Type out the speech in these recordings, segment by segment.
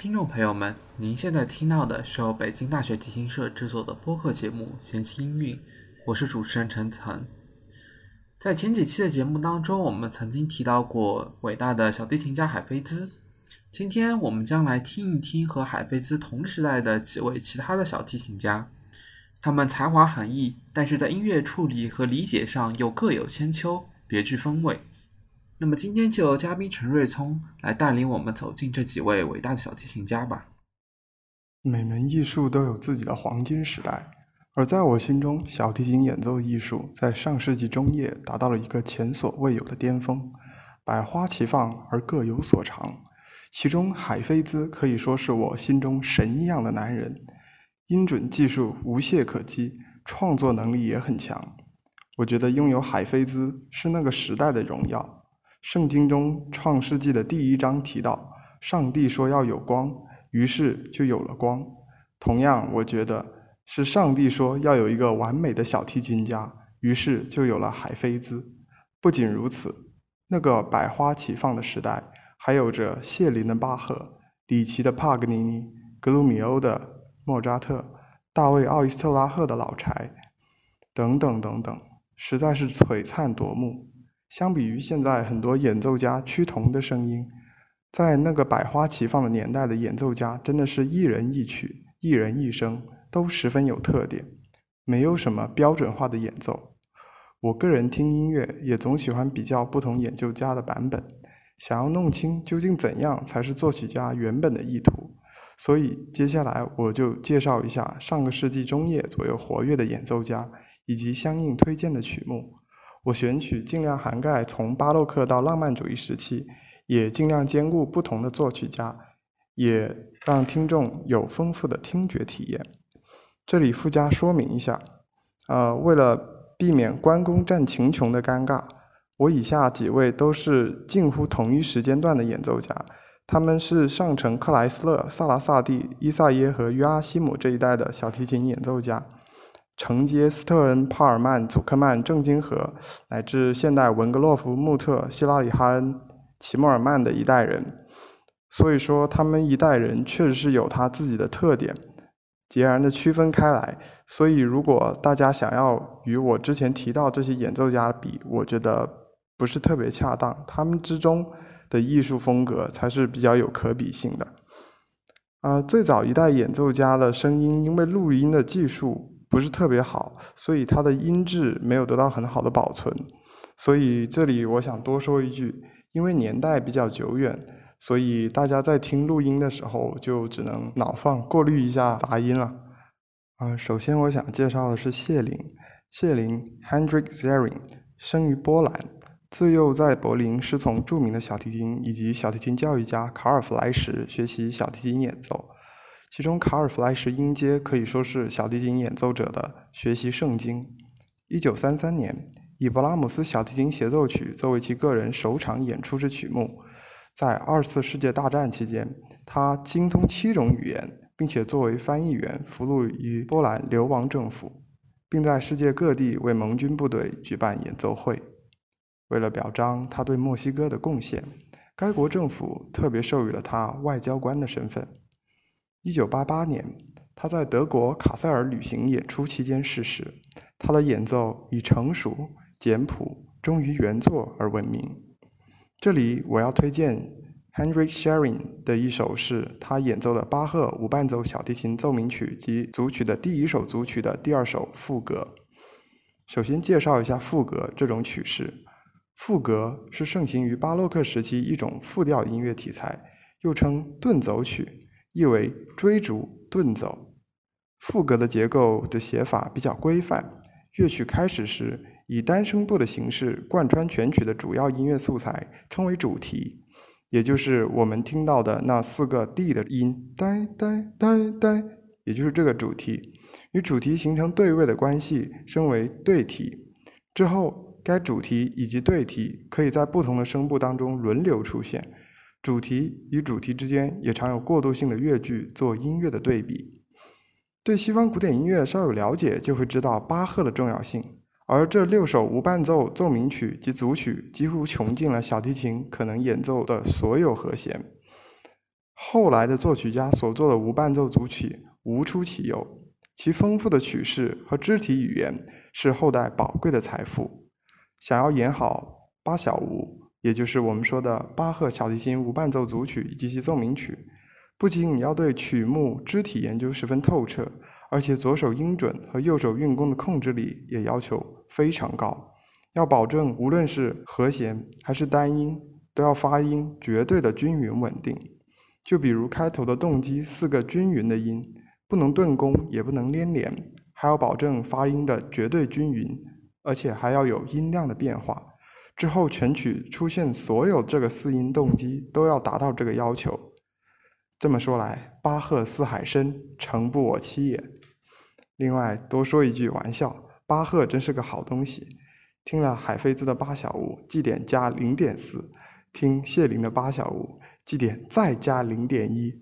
听众朋友们，您现在听到的是由北京大学提琴社制作的播客节目《闲情音韵》，我是主持人陈岑。在前几期的节目当中，我们曾经提到过伟大的小提琴家海菲兹。今天我们将来听一听和海菲兹同时代的几位其他的小提琴家，他们才华横溢，但是在音乐处理和理解上又各有千秋，别具风味。那么今天就由嘉宾陈瑞聪来带领我们走进这几位伟大的小提琴家吧。每门艺术都有自己的黄金时代，而在我心中，小提琴演奏艺术在上世纪中叶达到了一个前所未有的巅峰，百花齐放而各有所长。其中，海菲兹可以说是我心中神一样的男人，音准技术无懈可击，创作能力也很强。我觉得拥有海菲兹是那个时代的荣耀。圣经中《创世纪》的第一章提到，上帝说要有光，于是就有了光。同样，我觉得是上帝说要有一个完美的小提琴家，于是就有了海菲兹。不仅如此，那个百花齐放的时代，还有着谢林的巴赫、里奇的帕格尼尼、格鲁米欧的莫扎特、大卫奥伊斯特拉赫的老柴，等等等等，实在是璀璨夺目。相比于现在很多演奏家趋同的声音，在那个百花齐放的年代的演奏家，真的是一人一曲、一人一声，都十分有特点，没有什么标准化的演奏。我个人听音乐也总喜欢比较不同演奏家的版本，想要弄清究竟怎样才是作曲家原本的意图。所以接下来我就介绍一下上个世纪中叶左右活跃的演奏家以及相应推荐的曲目。我选取尽量涵盖从巴洛克到浪漫主义时期，也尽量兼顾不同的作曲家，也让听众有丰富的听觉体验。这里附加说明一下，呃，为了避免关公战秦琼的尴尬，我以下几位都是近乎同一时间段的演奏家，他们是上承克莱斯勒、萨拉萨蒂、伊萨耶和约阿希姆这一代的小提琴演奏家。承接斯特恩、帕尔曼、祖克曼、郑金和，乃至现代文格洛夫、穆特、希拉里·哈恩、齐默尔曼的一代人，所以说他们一代人确实是有他自己的特点，截然的区分开来。所以如果大家想要与我之前提到这些演奏家比，我觉得不是特别恰当。他们之中的艺术风格才是比较有可比性的。啊，最早一代演奏家的声音，因为录音的技术。不是特别好，所以它的音质没有得到很好的保存。所以这里我想多说一句，因为年代比较久远，所以大家在听录音的时候就只能脑放过滤一下杂音了。啊，首先我想介绍的是谢林。谢林 （Hendrik Zerin） 生于波兰，自幼在柏林师从著名的小提琴以及小提琴教育家卡尔·弗莱什学习小提琴演奏。其中，卡尔弗莱什音阶可以说是小提琴演奏者的学习圣经。一九三三年，以勃拉姆斯小提琴协奏曲作为其个人首场演出之曲目。在二次世界大战期间，他精通七种语言，并且作为翻译员服务于波兰流亡政府，并在世界各地为盟军部队举办演奏会。为了表彰他对墨西哥的贡献，该国政府特别授予了他外交官的身份。一九八八年，他在德国卡塞尔旅行演出期间逝世。他的演奏以成熟、简朴、忠于原作而闻名。这里我要推荐 Hendrik Schering 的一首是他演奏的巴赫无伴奏小提琴奏鸣曲及组曲的第一首组曲的第二首副歌。首先介绍一下副歌这种曲式。副歌是盛行于巴洛克时期一种复调音乐题材，又称顿奏曲。意为追逐遁走，副歌的结构的写法比较规范。乐曲开始时，以单声部的形式贯穿全曲的主要音乐素材，称为主题，也就是我们听到的那四个 D 的音，呆呆呆呆，也就是这个主题，与主题形成对位的关系，称为对题。之后，该主题以及对题可以在不同的声部当中轮流出现。主题与主题之间也常有过渡性的乐句做音乐的对比。对西方古典音乐稍有了解，就会知道巴赫的重要性。而这六首无伴奏奏鸣曲及组曲几乎穷尽了小提琴可能演奏的所有和弦。后来的作曲家所做的无伴奏组曲无出其右，其丰富的曲式和肢体语言是后代宝贵的财富。想要演好八小无，也就是我们说的巴赫小提琴无伴奏组曲及其奏鸣曲，不仅你要对曲目肢体研究十分透彻，而且左手音准和右手运弓的控制力也要求非常高，要保证无论是和弦还是单音，都要发音绝对的均匀稳定。就比如开头的动机四个均匀的音，不能顿弓，也不能连连，还要保证发音的绝对均匀。而且还要有音量的变化，之后全曲出现所有这个四音动机都要达到这个要求。这么说来，巴赫四海深，诚不我欺也。另外多说一句玩笑，巴赫真是个好东西。听了海菲兹的八小无，记点加零点四；听谢林的八小无，记点再加零点一。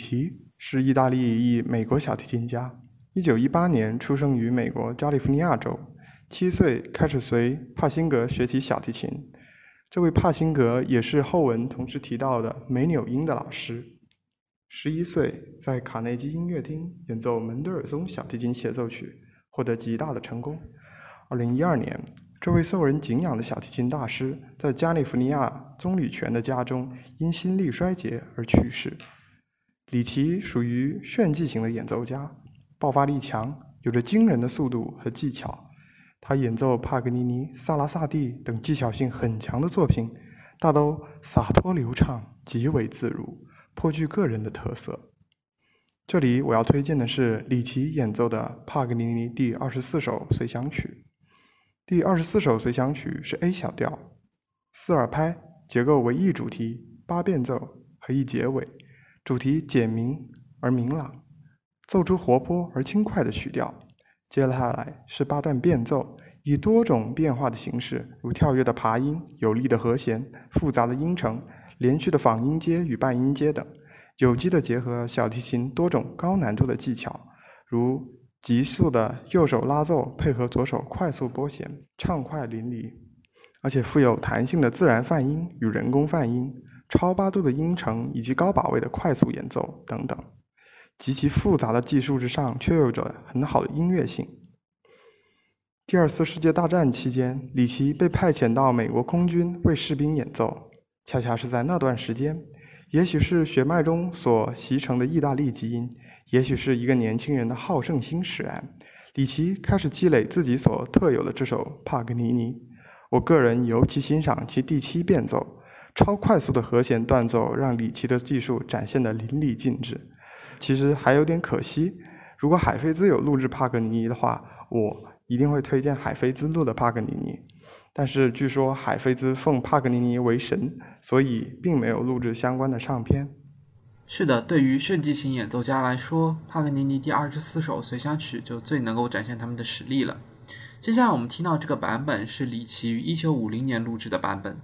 奇是意大利裔美国小提琴家。1918年出生于美国加利福尼亚州，七岁开始随帕辛格学习小提琴。这位帕辛格也是后文同时提到的梅纽因的老师。十一岁在卡内基音乐厅演奏门德尔松小提琴协奏曲，获得极大的成功。2012年，这位受人敬仰的小提琴大师在加利福尼亚棕榈泉的家中因心力衰竭而去世。里奇属于炫技型的演奏家，爆发力强，有着惊人的速度和技巧。他演奏帕格尼尼、萨拉萨蒂等技巧性很强的作品，大都洒脱流畅，极为自如，颇具个人的特色。这里我要推荐的是里奇演奏的帕格尼尼第二十四首随想曲。第二十四首随想曲是 A 小调，四二拍，结构为一主题、八变奏和一结尾。主题简明而明朗，奏出活泼而轻快的曲调。接下来是八段变奏，以多种变化的形式，如跳跃的爬音、有力的和弦、复杂的音程、连续的仿音阶与半音阶等，有机的结合小提琴多种高难度的技巧，如急速的右手拉奏配合左手快速拨弦，畅快淋漓，而且富有弹性的自然泛音与人工泛音。超八度的音程以及高把位的快速演奏等等，极其复杂的技术之上，却有着很好的音乐性。第二次世界大战期间，里奇被派遣到美国空军为士兵演奏。恰恰是在那段时间，也许是血脉中所习成的意大利基因，也许是一个年轻人的好胜心使然，里奇开始积累自己所特有的这首帕格尼尼。我个人尤其欣赏其第七变奏。超快速的和弦断奏让李奇的技术展现得淋漓尽致。其实还有点可惜，如果海菲兹有录制帕格尼尼的话，我一定会推荐海菲兹录的帕格尼尼。但是据说海菲兹奉帕格尼尼为神，所以并没有录制相关的唱片。是的，对于炫技型演奏家来说，帕格尼尼第二十四首随想曲就最能够展现他们的实力了。接下来我们听到这个版本是李奇于一九五零年录制的版本。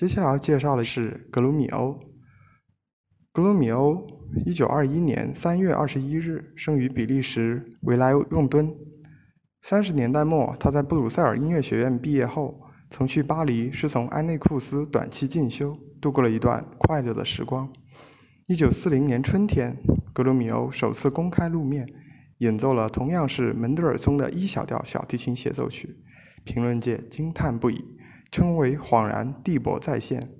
接下来要介绍的是格鲁米欧。格鲁米欧，一九二一年三月二十一日生于比利时维莱用敦。三十年代末，他在布鲁塞尔音乐学院毕业后，曾去巴黎师从埃内库斯短期进修，度过了一段快乐的时光。一九四零年春天，格鲁米欧首次公开露面，演奏了同样是门德尔松的一小调小提琴协奏曲，评论界惊叹不已。称为恍然地博再现，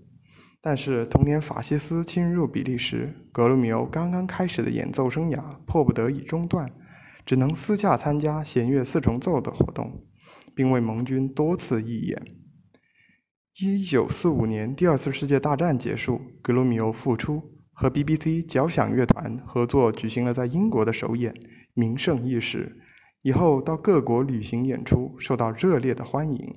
但是同年法西斯侵入比利时，格鲁米欧刚刚开始的演奏生涯迫不得已中断，只能私下参加弦乐四重奏的活动，并为盟军多次义演。一九四五年第二次世界大战结束，格鲁米欧复出，和 BBC 交响乐团合作举行了在英国的首演，名盛一时。以后到各国旅行演出，受到热烈的欢迎。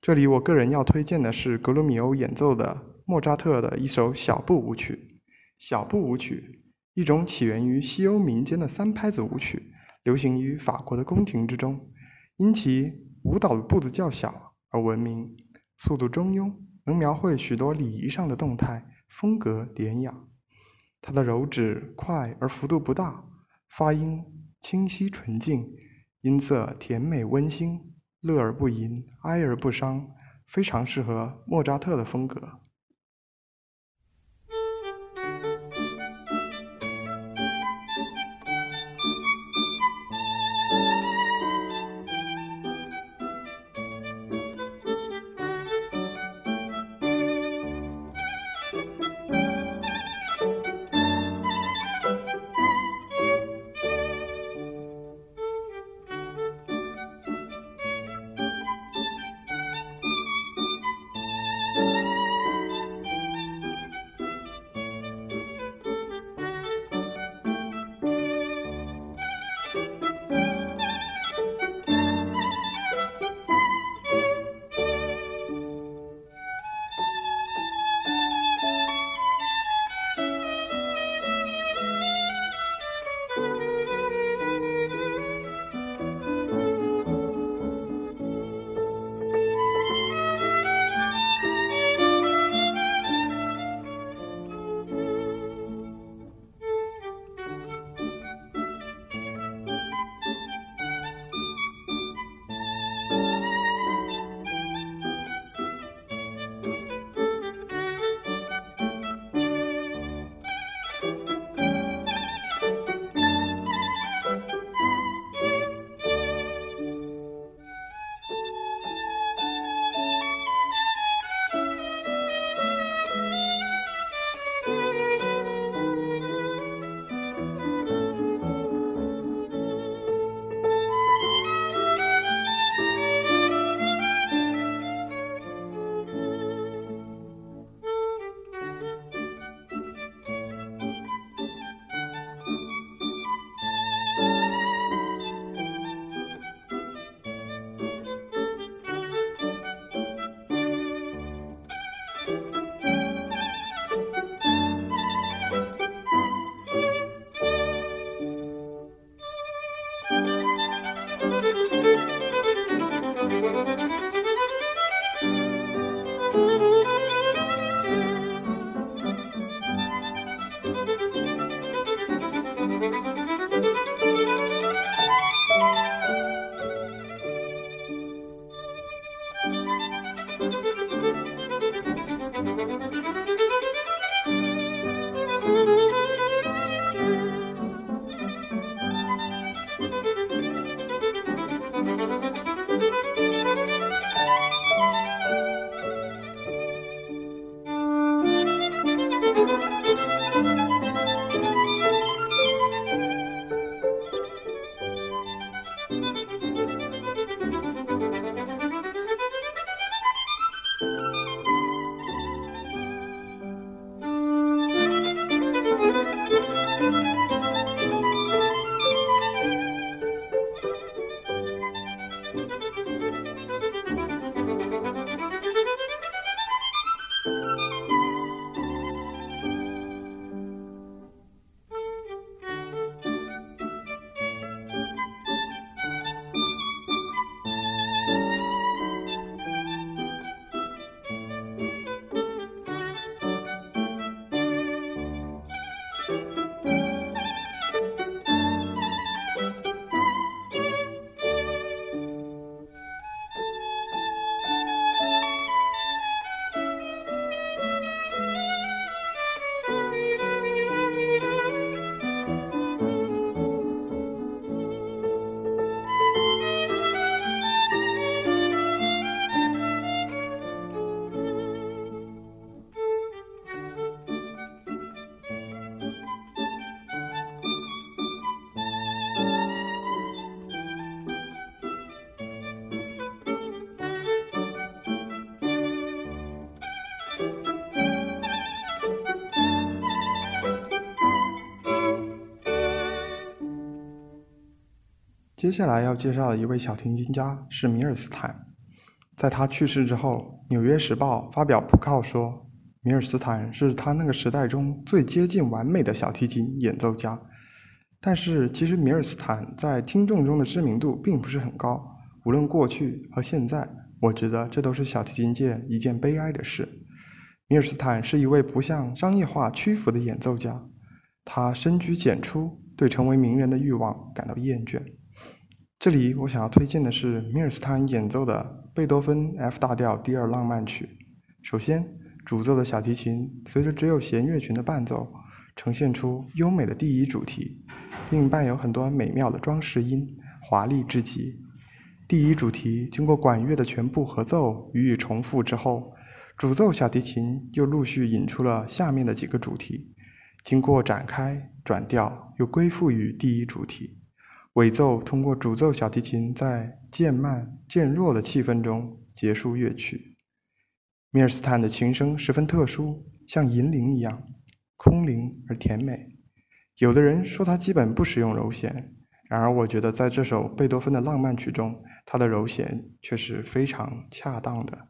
这里我个人要推荐的是格鲁米欧演奏的莫扎特的一首小步舞曲。小步舞曲，一种起源于西欧民间的三拍子舞曲，流行于法国的宫廷之中，因其舞蹈的步子较小而闻名，速度中庸，能描绘许多礼仪上的动态，风格典雅。它的柔指快而幅度不大，发音清晰纯净，音色甜美温馨。乐而不淫，哀而不伤，非常适合莫扎特的风格。接下来要介绍的一位小提琴家是米尔斯坦。在他去世之后，《纽约时报》发表讣告说，米尔斯坦是他那个时代中最接近完美的小提琴演奏家。但是，其实米尔斯坦在听众中的知名度并不是很高。无论过去和现在，我觉得这都是小提琴界一件悲哀的事。米尔斯坦是一位不向商业化屈服的演奏家，他深居简出，对成为名人的欲望感到厌倦。这里我想要推荐的是米尔斯坦演奏的贝多芬 F 大调第二浪漫曲。首先，主奏的小提琴随着只有弦乐群的伴奏，呈现出优美的第一主题，并伴有很多美妙的装饰音，华丽至极。第一主题经过管乐的全部合奏予以重复之后，主奏小提琴又陆续引出了下面的几个主题，经过展开转调，又归附于第一主题。尾奏通过主奏小提琴在渐慢渐弱的气氛中结束乐曲。米尔斯坦的琴声十分特殊，像银铃一样空灵而甜美。有的人说他基本不使用柔弦，然而我觉得在这首贝多芬的浪漫曲中，他的柔弦却是非常恰当的。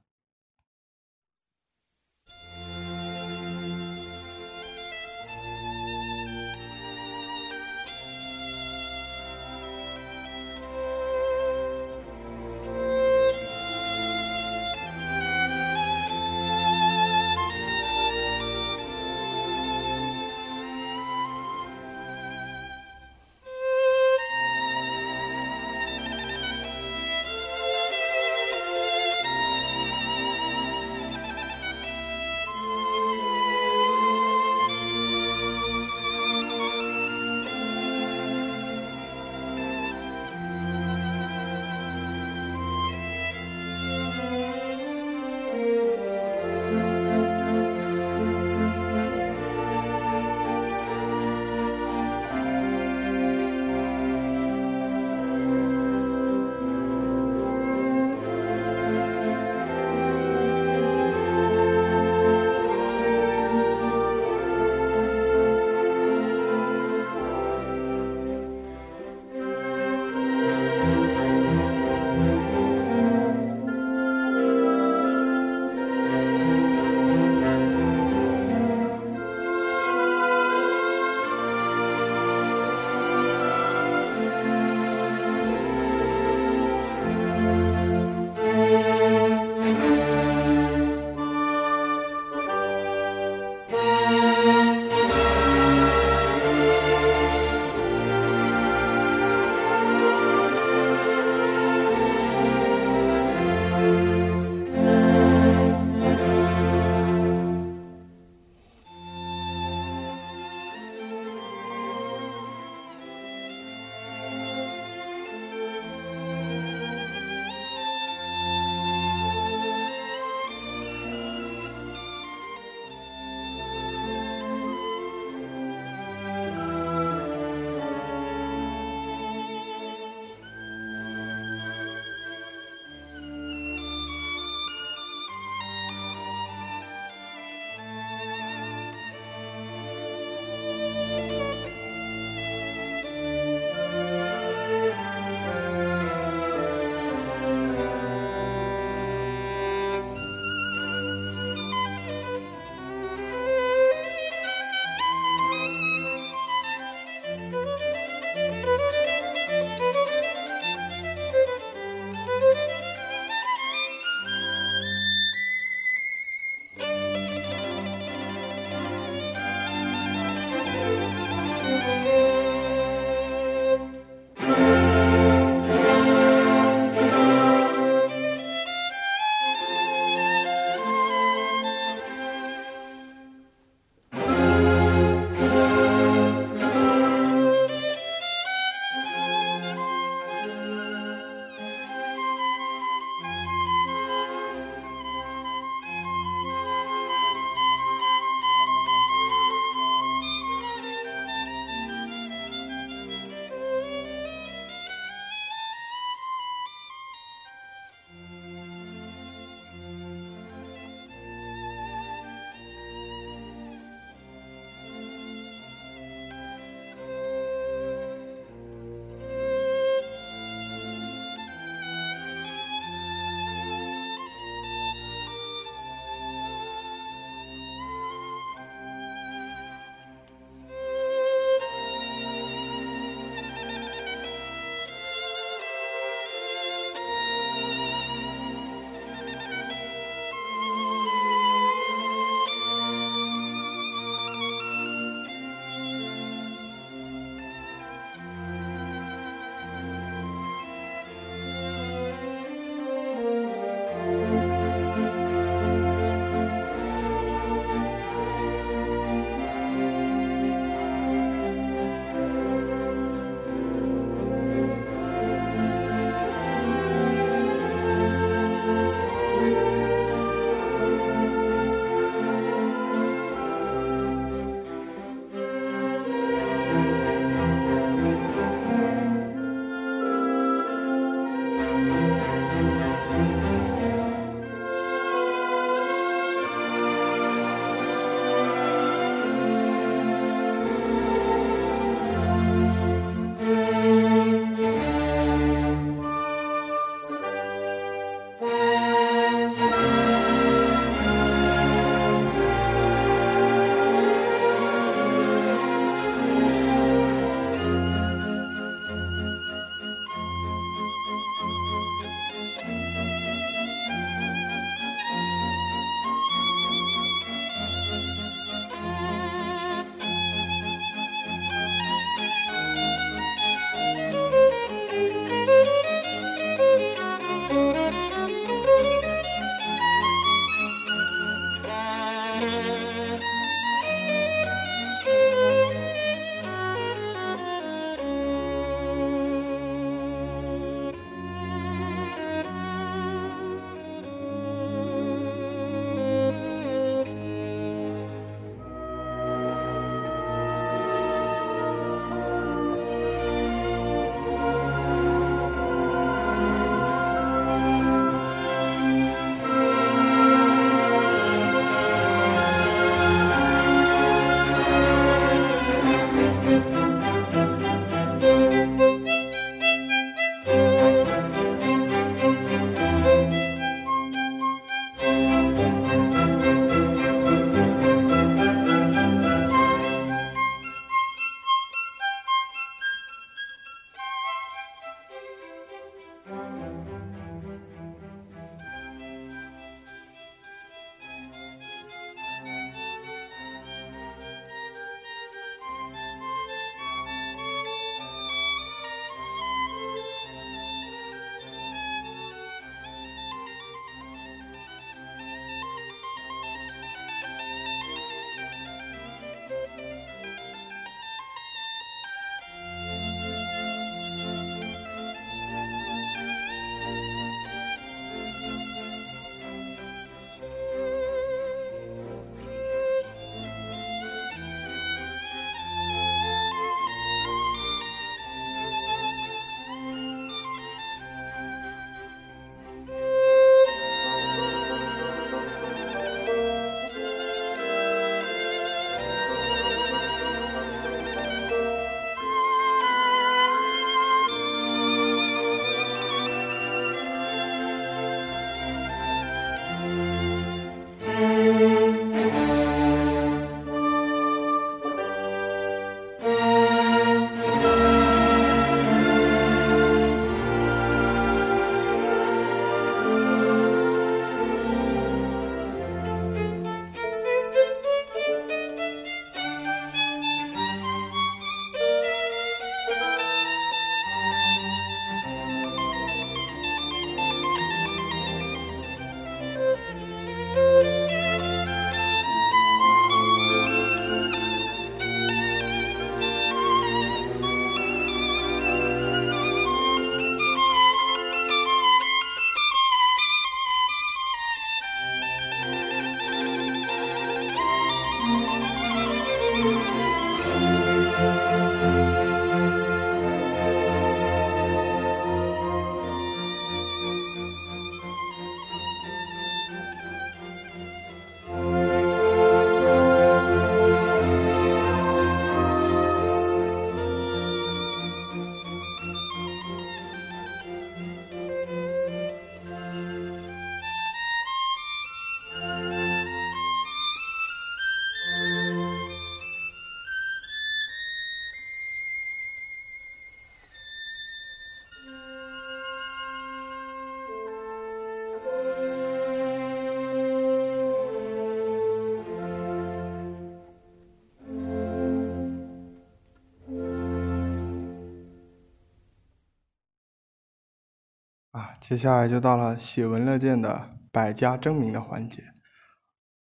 接下来就到了喜闻乐见的百家争鸣的环节。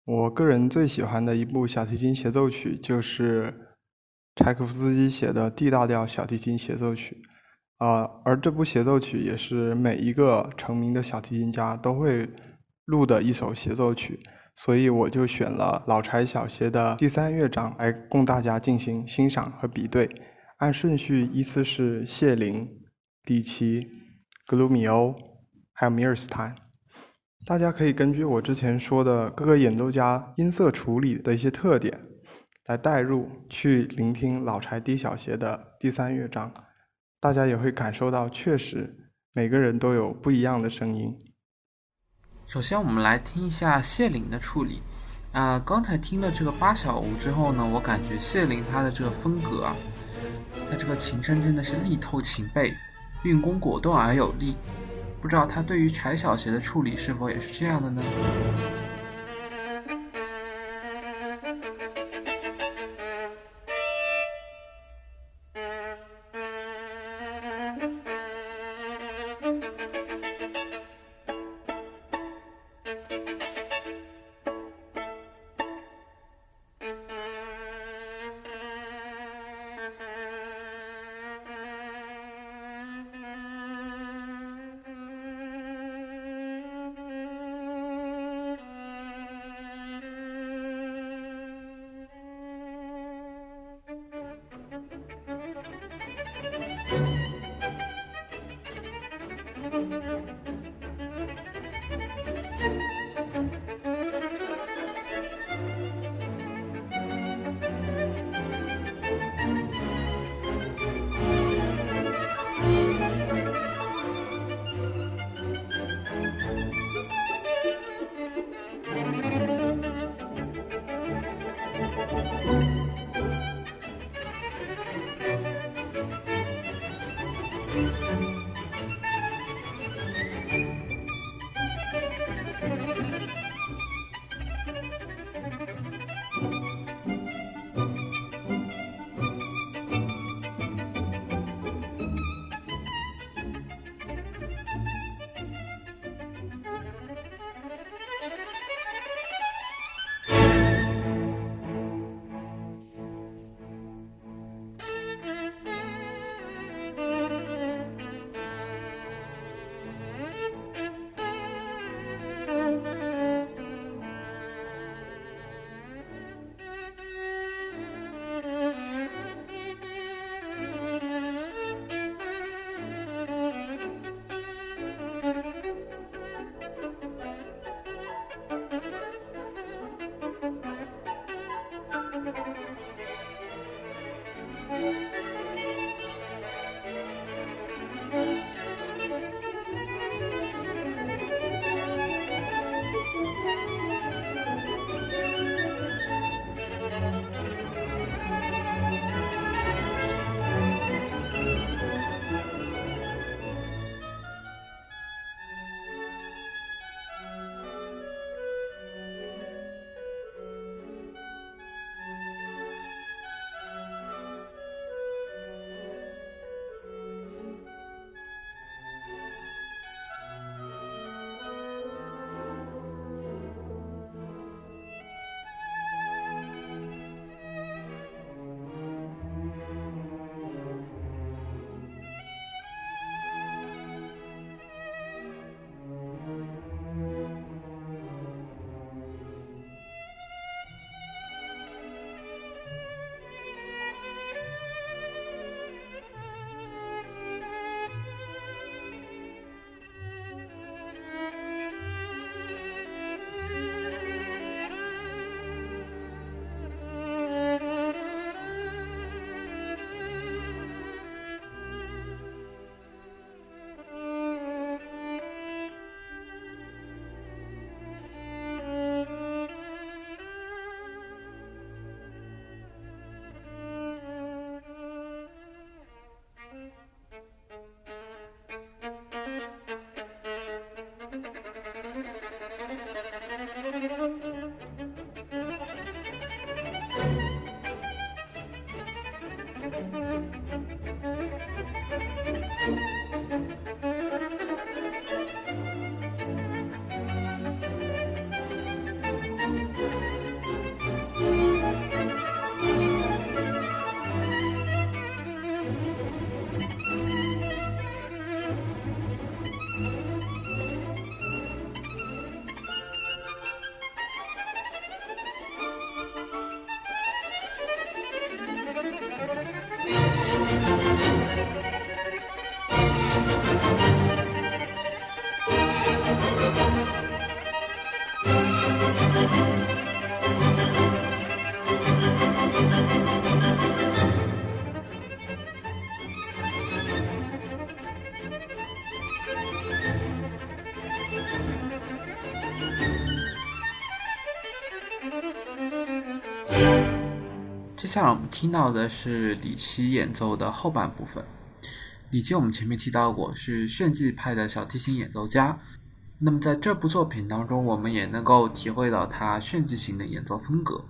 我个人最喜欢的一部小提琴协奏曲就是柴可夫斯基写的 D 大调小提琴协奏曲。啊，而这部协奏曲也是每一个成名的小提琴家都会录的一首协奏曲，所以我就选了老柴小协的第三乐章来供大家进行欣赏和比对。按顺序依次是谢林、第七。格鲁米欧，还有米尔斯坦，大家可以根据我之前说的各个演奏家音色处理的一些特点，来代入去聆听老柴 D 小协的第三乐章，大家也会感受到，确实每个人都有不一样的声音。首先，我们来听一下谢林的处理。啊，刚才听了这个八小无之后呢，我感觉谢林他的这个风格啊，他这个琴声真的是力透琴背。运功果断而有力，不知道他对于柴小邪的处理是否也是这样的呢？下来我们听到的是李琦演奏的后半部分。李琦我们前面提到过是炫技派的小提琴演奏家，那么在这部作品当中，我们也能够体会到他炫技型的演奏风格。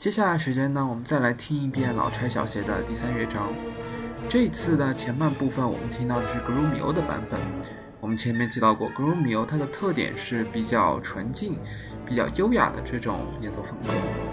接下来时间呢，我们再来听一遍老柴小写的第三乐章。这一次的前半部分，我们听到的是格鲁米欧的版本，我们前面提到过格鲁米欧它的特点是比较纯净、比较优雅的这种演奏风格。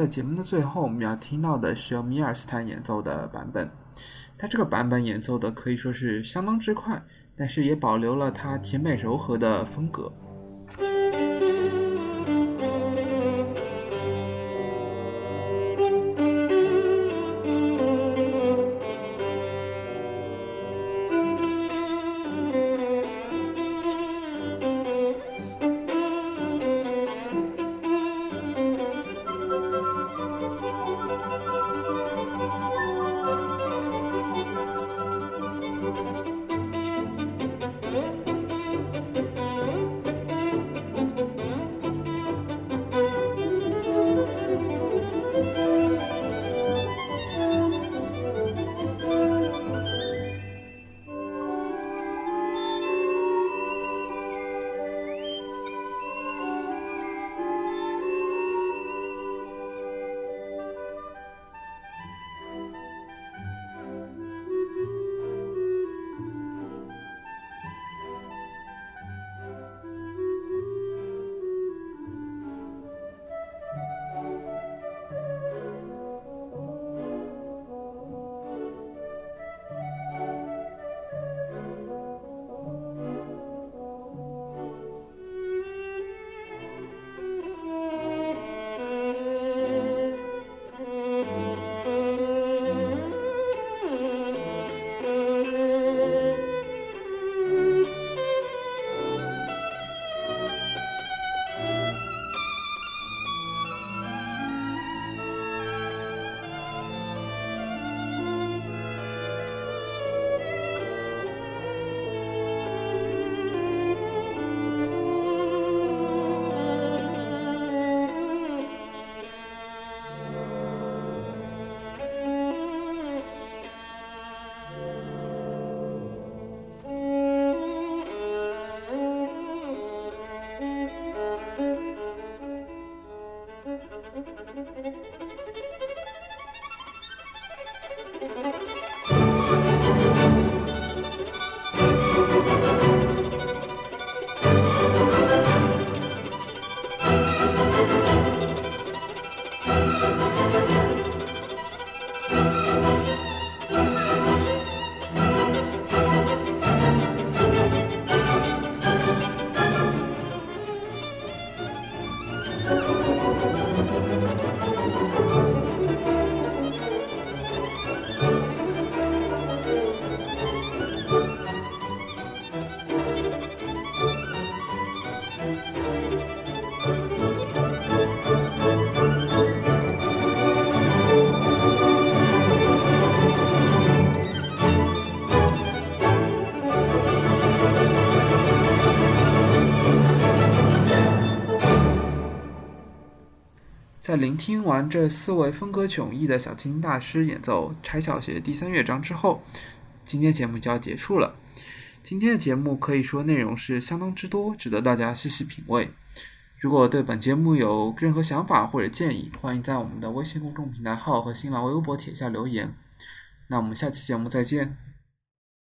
在节目的最后，我们要听到的是由米尔斯坦演奏的版本。他这个版本演奏的可以说是相当之快，但是也保留了他甜美柔和的风格。在聆听完这四位风格迥异的小提琴大师演奏柴小协第三乐章之后，今天节目就要结束了。今天的节目可以说内容是相当之多，值得大家细细品味。如果对本节目有任何想法或者建议，欢迎在我们的微信公众平台号和新浪微博帖下留言。那我们下期节目再见。